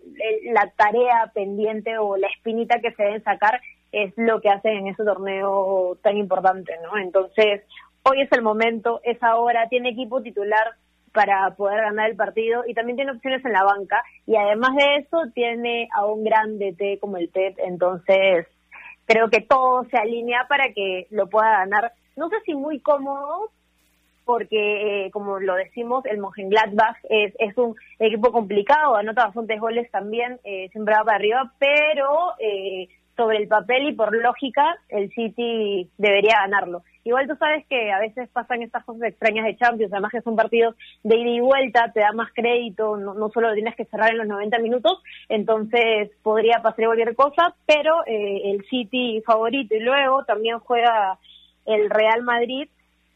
la tarea pendiente o la espinita que se deben sacar es lo que hacen en ese torneo tan importante, ¿no? Entonces, hoy es el momento, es ahora, tiene equipo titular para poder ganar el partido y también tiene opciones en la banca y además de eso tiene a un gran DT como el Pep, entonces creo que todo se alinea para que lo pueda ganar. No sé si muy cómodo, porque, eh, como lo decimos, el Mönchengladbach es, es un equipo complicado, anota bastantes goles también, eh, siempre va para arriba, pero eh, sobre el papel y por lógica, el City debería ganarlo. Igual tú sabes que a veces pasan estas cosas extrañas de Champions, además que son partidos de ida y vuelta, te da más crédito, no, no solo tienes que cerrar en los 90 minutos, entonces podría pasar cualquier cosa, pero eh, el City favorito y luego también juega el Real Madrid,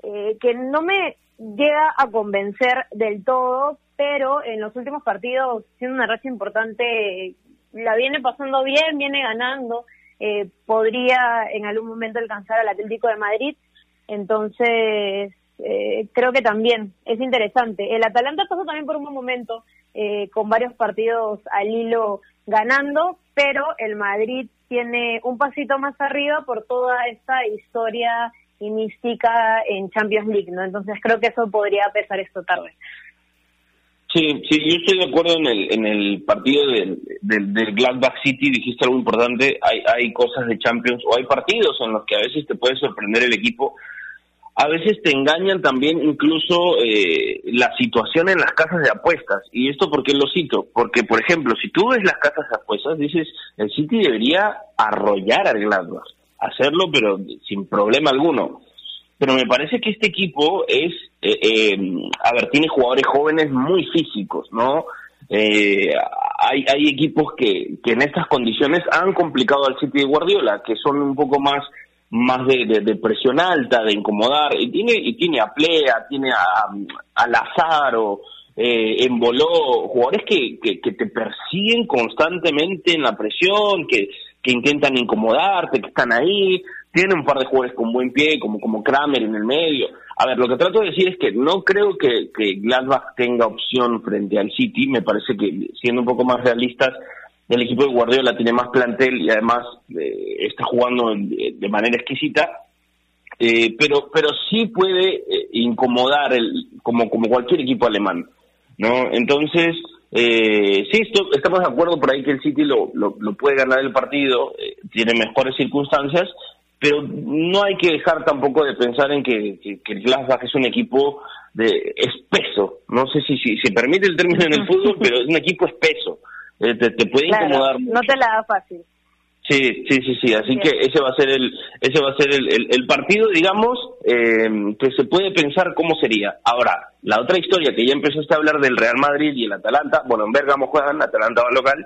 eh, que no me llega a convencer del todo, pero en los últimos partidos, siendo una racha importante, la viene pasando bien, viene ganando, eh, podría en algún momento alcanzar al Atlético de Madrid, entonces eh, creo que también es interesante. El Atalanta pasó también por un buen momento, eh, con varios partidos al hilo ganando, pero el Madrid tiene un pasito más arriba por toda esta historia en Champions League, ¿no? Entonces creo que eso podría pesar esto tarde. Sí, sí, yo estoy de acuerdo en el, en el partido del, del, del Gladbach City, dijiste algo importante, hay, hay cosas de Champions o hay partidos en los que a veces te puede sorprender el equipo, a veces te engañan también incluso eh, la situación en las casas de apuestas, y esto porque lo cito, porque por ejemplo, si tú ves las casas de apuestas, dices, el City debería arrollar al Gladbach, hacerlo pero sin problema alguno pero me parece que este equipo es, eh, eh, a ver, tiene jugadores jóvenes muy físicos, ¿no? Eh, hay, hay equipos que, que en estas condiciones han complicado al City de Guardiola, que son un poco más más de, de, presión alta, de incomodar, y tiene y tiene a Plea, tiene a, a Lazaro, eh, Emboló, jugadores que, que, que, te persiguen constantemente en la presión, que, que intentan incomodarte, que están ahí, tiene un par de jugadores con buen pie, como, como Kramer en el medio. A ver, lo que trato de decir es que no creo que, que Gladbach tenga opción frente al City. Me parece que, siendo un poco más realistas, el equipo de Guardiola tiene más plantel y además eh, está jugando de, manera exquisita. Eh, pero pero sí puede eh, incomodar el, como como cualquier equipo alemán no entonces eh, sí esto, estamos de acuerdo por ahí que el City lo, lo, lo puede ganar el partido eh, tiene mejores circunstancias pero no hay que dejar tampoco de pensar en que, que, el Gladbach es un equipo de espeso. No sé si, si se permite el término en el *laughs* fútbol, pero es un equipo espeso. Eh, te, te, puede incomodar No te la da fácil. Sí, sí, sí, sí. Así que ese va a ser el, ese va a ser el, partido, digamos, eh, que se puede pensar cómo sería. Ahora, la otra historia que ya empezaste a hablar del Real Madrid y el Atalanta, bueno, en Bergamo juegan, Atalanta va local.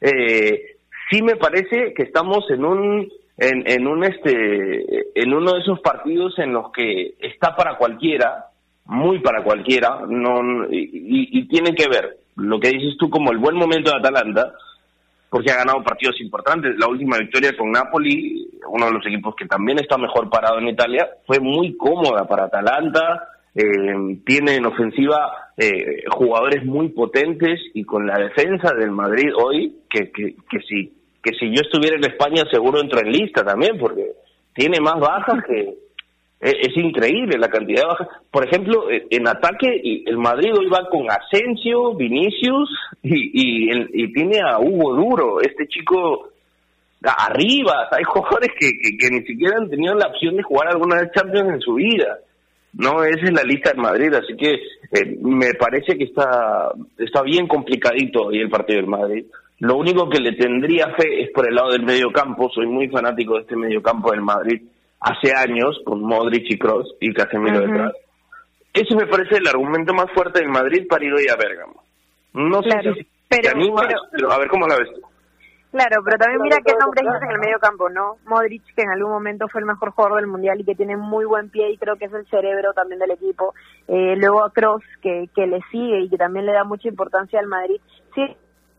Eh, sí me parece que estamos en un en, un este en uno de esos partidos en los que está para cualquiera muy para cualquiera no y, y, tiene que ver lo que dices tú como el buen momento de Atalanta porque ha ganado partidos importantes. La última victoria con Napoli uno de los equipos que también está mejor parado en Italia fue muy cómoda para Atalanta eh, tiene en ofensiva eh, jugadores muy potentes y con la defensa del Madrid hoy que, que, que sí que si yo estuviera en España seguro entro en lista también, porque tiene más bajas que... Es, increíble la cantidad de bajas. Por ejemplo, e, en ataque, el Madrid hoy va con Asensio, Vinicius y, y, tiene a Hugo Duro, este chico arriba. Hay jugadores que, que, ni siquiera han tenido la opción de jugar alguna vez Champions en su vida. No, esa es la lista del Madrid, así que eh, me parece que está, está bien complicadito hoy el partido del Madrid. Lo único que le tendría fe es por el lado del medio campo. Soy muy fanático de este medio campo del Madrid hace años, con Modric y Cross y Casemiro detrás. Ese me parece el argumento más fuerte del Madrid para ir hoy a Bérgamo. No sé si pero, te animas, pero, a ver cómo la ves tú. Claro, pero también mira qué nombre dices en el medio campo, ¿no? Modric, que en algún momento fue el mejor jugador del Mundial y que tiene muy buen pie y creo que es el cerebro también del equipo. Eh, luego a Cross, que, que le sigue y que también le da mucha importancia al Madrid. Sí,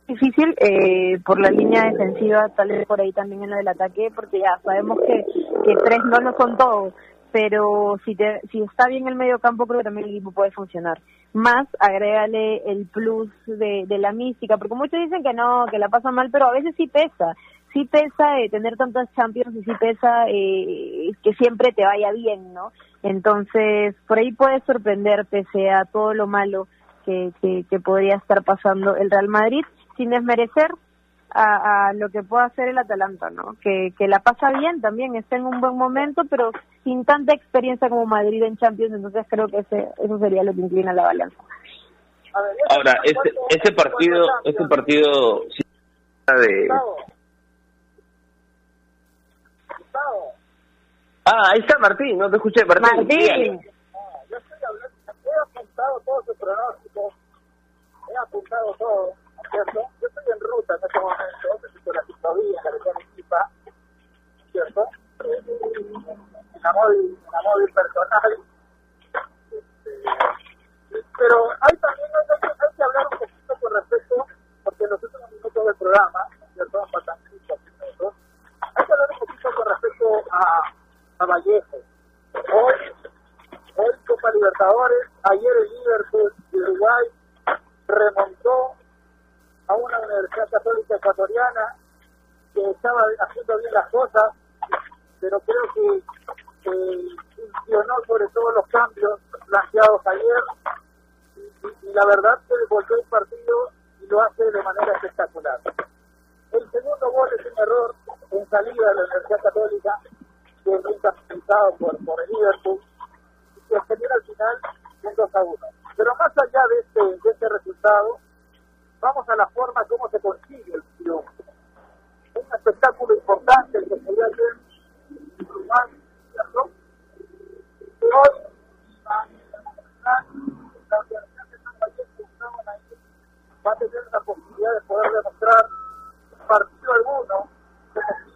difícil eh, por la línea defensiva, tal vez por ahí también en la del ataque, porque ya sabemos que, que tres no lo son todos, pero si, te, si está bien el medio campo, creo que también el equipo puede funcionar. Más, agrégale el plus de, la mística, porque muchos dicen que no, que la pasa mal, pero a veces sí pesa. Sí pesa eh, tener tantas Champions y sí pesa eh, que siempre te vaya bien, ¿no? Entonces, por ahí puede sorprender, pese a todo lo malo que, que, que podría estar pasando el Real Madrid sin desmerecer a, lo que pueda hacer el Atalanta, ¿no? Que, que la pasa bien también, está en un buen momento, pero sin tanta experiencia como Madrid en Champions, entonces creo que ese, eso sería lo que inclina la balanza. Ahora, este, este partido, este partido de... Ah, ahí está Martín, no te escuché, Martín. Martín. Yo estoy hablando, he apuntado todo su pronóstico, he apuntado todo, Yo estoy en ruta en este momento, necesito la ciclovía, la región equipa, ¿cierto? En en la móvil personal. Este, pero hay también hay, que hablar un poquito con respecto, porque en los últimos del programa, ¿cierto? Faltan minutos, hay que hablar un poquito con respecto a, a Vallejo. Hoy, hoy Copa Libertadores, ayer el Liverpool Uruguay remontó a una Universidad Católica Ecuatoriana que estaba haciendo bien las cosas, pero creo que funcionó sobre todo los cambios planteados ayer y, la verdad que volvió el partido y lo hace de manera espectacular. El segundo gol es un error en salida de la Universidad Católica, que es capitalizado por, por el Liverpool, y que genera al final un 2 a 1. Pero más allá de este, de este resultado, vamos a la forma como se consigue el. Es un espectáculo importante que se hacer en Uruguay, ¿cierto? Hoy, la va a tener la posibilidad de poder demostrar partido alguno,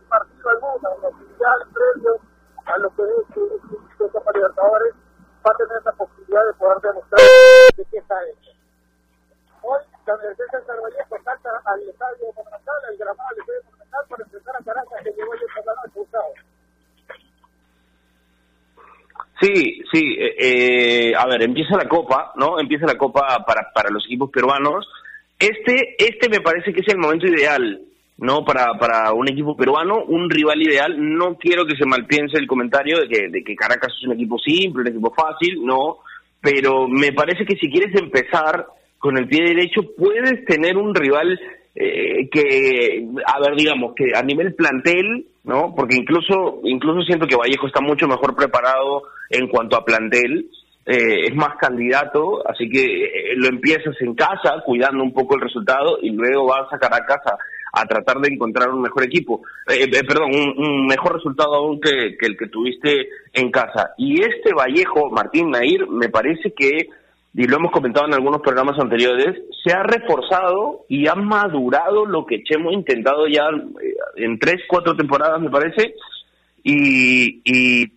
partido alguno, en oficial previo a lo que es el Copa Libertadores, va a tener la posibilidad de poder demostrar de qué está hecho. Hoy la Universidad de San Vallejo salta al estadio Monumental, al gramado del estadio Monumental, para enfrentar a Caracas que llegó ayer la noche. Sí, sí. Eh, eh, a ver, empieza la Copa, ¿no? Empieza la Copa para, para los equipos peruanos. Este, este me parece que es el momento ideal, ¿no? Para, para un equipo peruano, un rival ideal. No quiero que se malpiense el comentario de que, de que Caracas es un equipo simple, un equipo fácil, no. Pero me parece que si quieres empezar con el pie derecho, puedes tener un rival eh, que, a ver, digamos, que a nivel plantel, ¿no? Porque incluso, incluso siento que Vallejo está mucho mejor preparado en cuanto a plantel, eh, es más candidato, así que eh, lo empiezas en casa, cuidando un poco el resultado, y luego vas a Caracas a, a tratar de encontrar un mejor equipo, perdón, un, mejor resultado aún que el que tuviste en casa. Y este Vallejo, Martín Nair, me parece que y lo hemos comentado en algunos programas anteriores, se ha reforzado y ha madurado lo que hemos intentado ya eh, en tres, cuatro temporadas, me parece, y,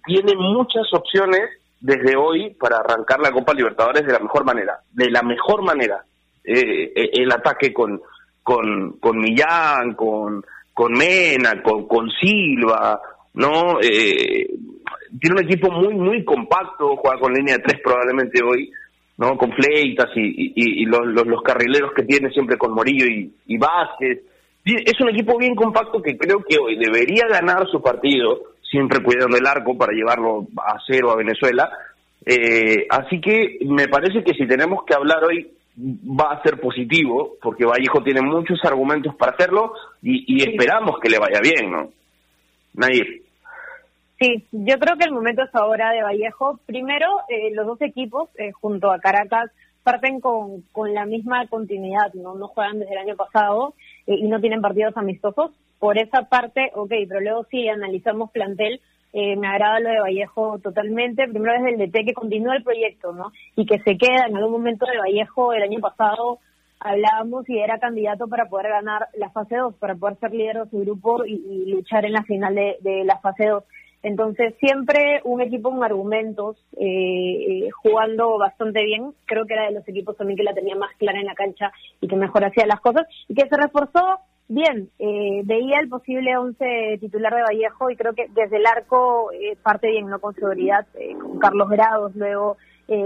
tiene muchas opciones desde hoy para arrancar la Copa Libertadores de la mejor manera, de la mejor manera. Eh, eh, el ataque con, con, con Millán, con, con Mena, con, con Silva, ¿no? tiene un equipo muy, muy compacto, juega con línea de tres probablemente hoy, ¿no? Con Fleitas y, los, los, carrileros que tiene siempre con Morillo y, Vázquez. Es un equipo bien compacto que creo que hoy debería ganar su partido, siempre cuidando el arco para llevarlo a cero a Venezuela. Eh, así que me parece que si tenemos que hablar hoy va a ser positivo, porque Vallejo tiene muchos argumentos para hacerlo y, esperamos que le vaya bien, ¿no? Nair. Sí, yo creo que el momento es ahora de Vallejo. Primero, eh, los dos equipos, eh, junto a Caracas, parten con, con la misma continuidad, ¿no? No juegan desde el año pasado eh, y no tienen partidos amistosos. Por esa parte, ok, pero luego sí analizamos plantel. me agrada lo de Vallejo totalmente. Primero desde el DT que continúa el proyecto, ¿no? Y que se queda en algún momento de Vallejo el año pasado hablábamos y era candidato para poder ganar la fase 2, para poder ser líder de su grupo y, luchar en la final de, de la fase 2. Entonces, siempre un equipo con argumentos, eh, eh, jugando bastante bien. Creo que era de los equipos también que la tenía más clara en la cancha y que mejor hacía las cosas. Y que se reforzó bien. Eh, veía el posible once titular de Vallejo y creo que desde el arco parte bien, ¿no? Con seguridad, con Carlos Grados, luego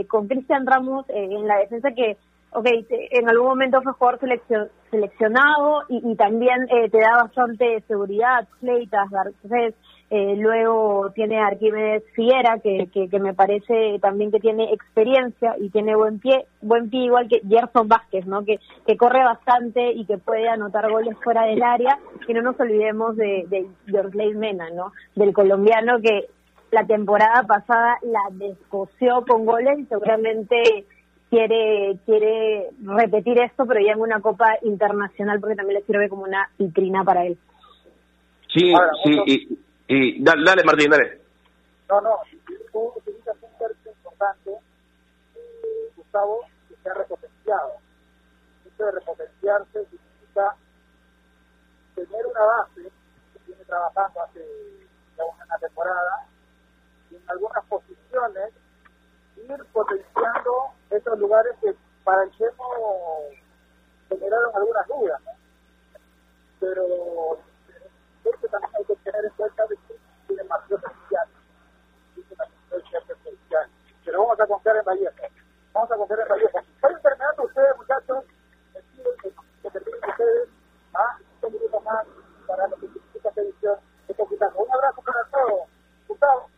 con Cristian Ramos en la defensa que ok, en algún momento fue jugador seleccionado y, también te da bastante seguridad, Fleitas, Garcés, Eh, luego tiene a Arquímedes Fiera, que, que, me parece también que tiene experiencia y tiene buen pie, buen pie igual que Gerson Vázquez, ¿no? Que, que corre bastante y que puede anotar goles fuera del área. Y no nos olvidemos de, de Mena, ¿no? Del colombiano que la temporada pasada la descoció con goles y seguramente quiere quiere repetir esto, pero ya en una Copa Internacional porque también le sirve como una vitrina para él. Sí, sí, y, dale, Martín, dale. No, no, tú utilizas un término importante, eh, Gustavo, que se ha repotenciado. Esto de repotenciarse significa tener una base que viene trabajando hace ya una temporada y en algunas posiciones ir potenciando esos lugares que para el Chemo generaron algunas dudas. Pero que también hay que tener en cuenta de que tiene más potencial. Pero vamos a confiar en Vallejo. Vamos a confiar en Vallejo. Vayan terminando ustedes, muchachos. Que terminen ustedes. Ah, un minuto más para lo que significa esta edición Un abrazo para todos. Gustavo.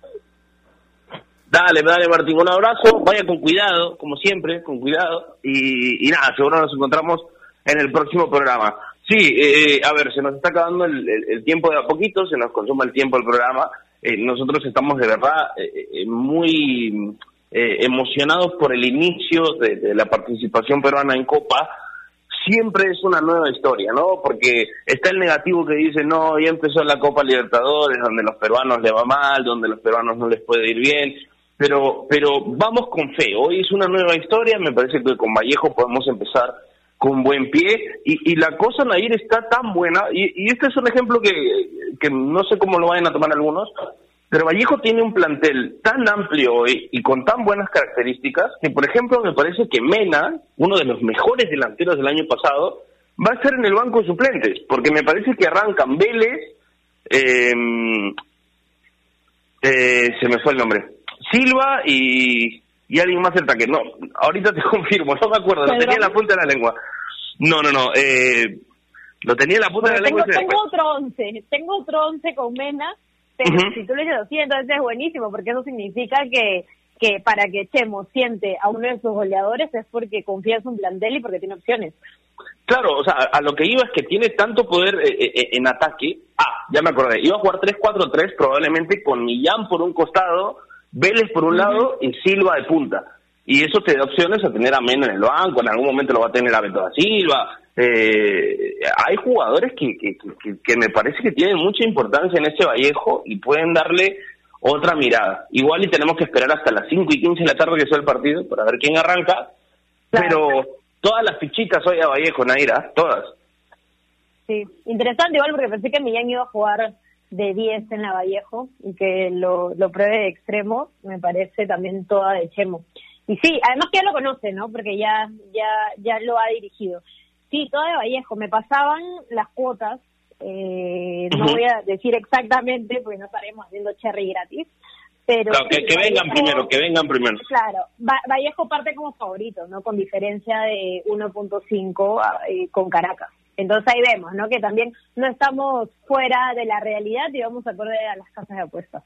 Dale, dale Martín, un abrazo, vaya con cuidado, como siempre, con cuidado, y, y nada, seguro nos encontramos en el próximo programa. Sí, eh, a ver, se nos está acabando el, tiempo de a poquito, se nos consuma el tiempo del programa. Eh, nosotros estamos de verdad eh, muy emocionados por el inicio de, la participación peruana en Copa. Siempre es una nueva historia, ¿no? Porque está el negativo que dice, no, ya empezó la Copa Libertadores, donde los peruanos le va mal, donde los peruanos no les puede ir bien. Pero, pero vamos con fe. Hoy es una nueva historia. Me parece que con Vallejo podemos empezar con buen pie y, la cosa Nair está tan buena y, este es un ejemplo que, que, no sé cómo lo vayan a tomar algunos pero Vallejo tiene un plantel tan amplio hoy y con tan buenas características que por ejemplo me parece que Mena uno de los mejores delanteros del año pasado va a estar en el banco de suplentes porque me parece que arrancan Vélez em, eh, se me fue el nombre Silva y y alguien más cerca que no, ahorita te *laughs* confirmo, no me acuerdo, lo tenía en la punta de la lengua. No, no, no, eh, lo tenía en la punta de la lengua. Tengo otro once, tengo otro once con Mena, pero si tú le dices así, entonces es buenísimo, porque eso significa que que para que Chemo siente a uno de sus goleadores es porque confía en su plantel y porque tiene opciones. Claro, o sea, a, lo que iba es que tiene tanto poder eh, eh, en ataque. Ah, ya me acordé, iba a jugar 3-4-3 probablemente con Millán por un costado, Vélez por un lado y Silva de punta. Y eso te da opciones a tener a Mena en el banco, en algún momento lo va a tener a Beto da Silva. Eh, hay jugadores que, que, que, me parece que tienen mucha importancia en ese Vallejo y pueden darle otra mirada. Igual y tenemos que esperar hasta las 5 y 15 de la tarde que sea el partido para ver quién arranca. Pero todas las fichitas hoy a Vallejo, Naira, todas. Sí, interesante igual porque pensé que Millán iba a jugar de 10 en la Vallejo y que lo, lo pruebe de extremo, me parece también toda de Chemo. Y sí, además que ya lo conoce, ¿no? Porque ya, ya, ya lo ha dirigido. Sí, toda de Vallejo. Me pasaban las cuotas, eh, no voy a decir exactamente porque no estaremos haciendo cherry gratis, pero... que, vengan primero, que vengan primero. Claro, Vallejo parte como favorito, ¿no? Con diferencia de 1.5 eh, con Caracas. Entonces ahí vemos, ¿no? Que también no estamos fuera de la realidad y vamos a acorde a las casas de apuestas.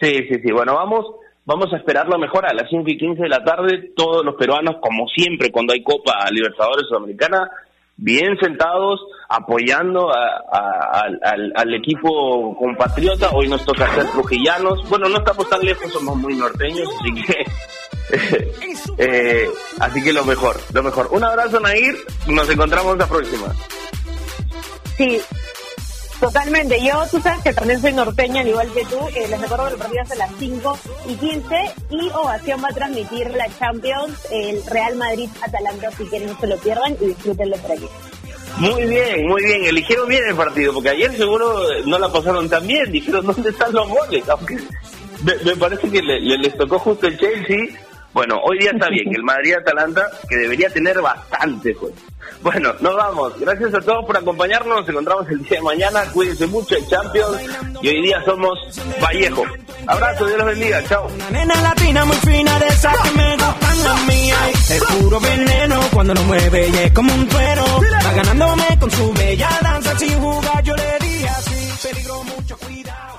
Sí, sí, sí. Bueno, vamos, vamos a esperar lo mejor a las 5 y 15 de la tarde. Todos los peruanos, como siempre, cuando hay Copa Libertadores Sudamericana, bien sentados, apoyando al, al, equipo compatriota. Hoy nos toca ser trujillanos. Bueno, no estamos tan lejos, somos muy norteños, así que eh, así que lo mejor, lo mejor. Un abrazo, Nair. Nos encontramos la próxima. Sí, Totalmente, yo, tú sabes que también soy norteña, al igual que tú, eh, les recuerdo que el partido es a las 5 y 15 y Ovación va a transmitir la Champions, el Real Madrid-Atalanta, así que no se lo pierdan y disfrútenlo por aquí. Muy bien, muy bien, eligieron bien el partido, porque ayer seguro no la pasaron tan bien, dijeron *laughs* dónde están los goles, aunque me, parece que le, les tocó justo el Chelsea bueno, hoy día está bien, el Madrid-Atalanta, que debería tener bastante juego. Bueno, nos vamos. Gracias a todos por acompañarnos. Nos encontramos el día de mañana. Cuídense mucho en Champions. Y hoy día somos Vallejo. Abrazo, Dios los bendiga. Chao. Una nena latina muy fina de esa que me gustan. Es puro veneno cuando lo mueve y es como un cuero. Va ganándome con su bella danza sin jugar. Yo le di así, peligro mucho cuidado.